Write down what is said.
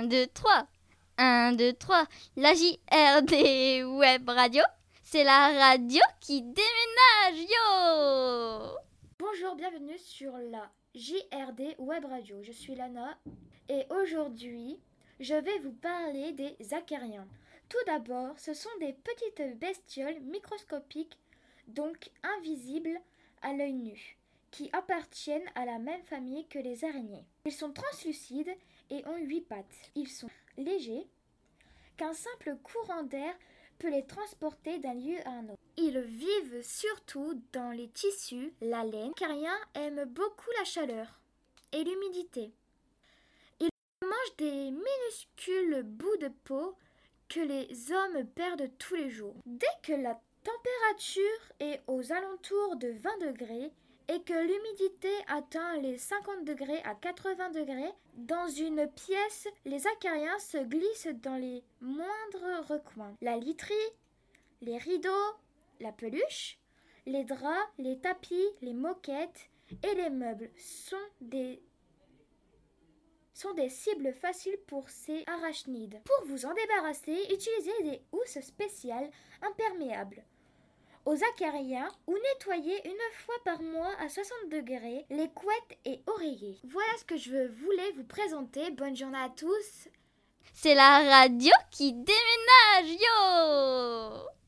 1, 2, 3. 1, 2, 3. La JRD Web Radio, c'est la radio qui déménage, yo Bonjour, bienvenue sur la JRD Web Radio. Je suis Lana et aujourd'hui, je vais vous parler des acariens. Tout d'abord, ce sont des petites bestioles microscopiques, donc invisibles à l'œil nu qui appartiennent à la même famille que les araignées. Ils sont translucides et ont huit pattes. Ils sont légers, qu'un simple courant d'air peut les transporter d'un lieu à un autre. Ils vivent surtout dans les tissus, la laine. Cariens aiment beaucoup la chaleur et l'humidité. Ils mangent des minuscules bouts de peau que les hommes perdent tous les jours. Dès que la température est aux alentours de 20 degrés, et que l'humidité atteint les 50 degrés à 80 degrés, dans une pièce, les acariens se glissent dans les moindres recoins. La literie, les rideaux, la peluche, les draps, les tapis, les moquettes et les meubles sont des sont des cibles faciles pour ces arachnides. Pour vous en débarrasser, utilisez des housses spéciales imperméables aux acariens ou nettoyer une fois par mois à 60 degrés les couettes et oreillers. Voilà ce que je voulais vous présenter. Bonne journée à tous. C'est la radio qui déménage, yo